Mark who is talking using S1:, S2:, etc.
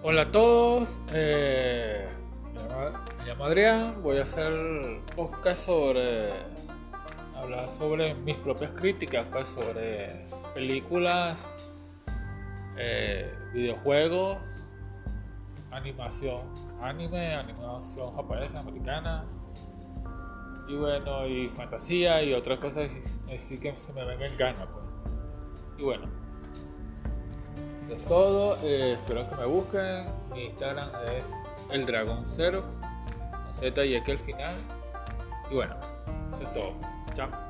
S1: Hola a todos, eh, me, llamo, Adrián, voy a hacer podcast sobre hablar sobre mis propias críticas pues, sobre películas, eh, videojuegos, animación, anime, animación japonesa, americana y bueno, y fantasía y otras cosas así que se me venga en pues. Y bueno, es todo. Eh, espero que me busquen. Mi Instagram es el dragón cero. Z y aquí al final. Y bueno, eso es todo. Chao.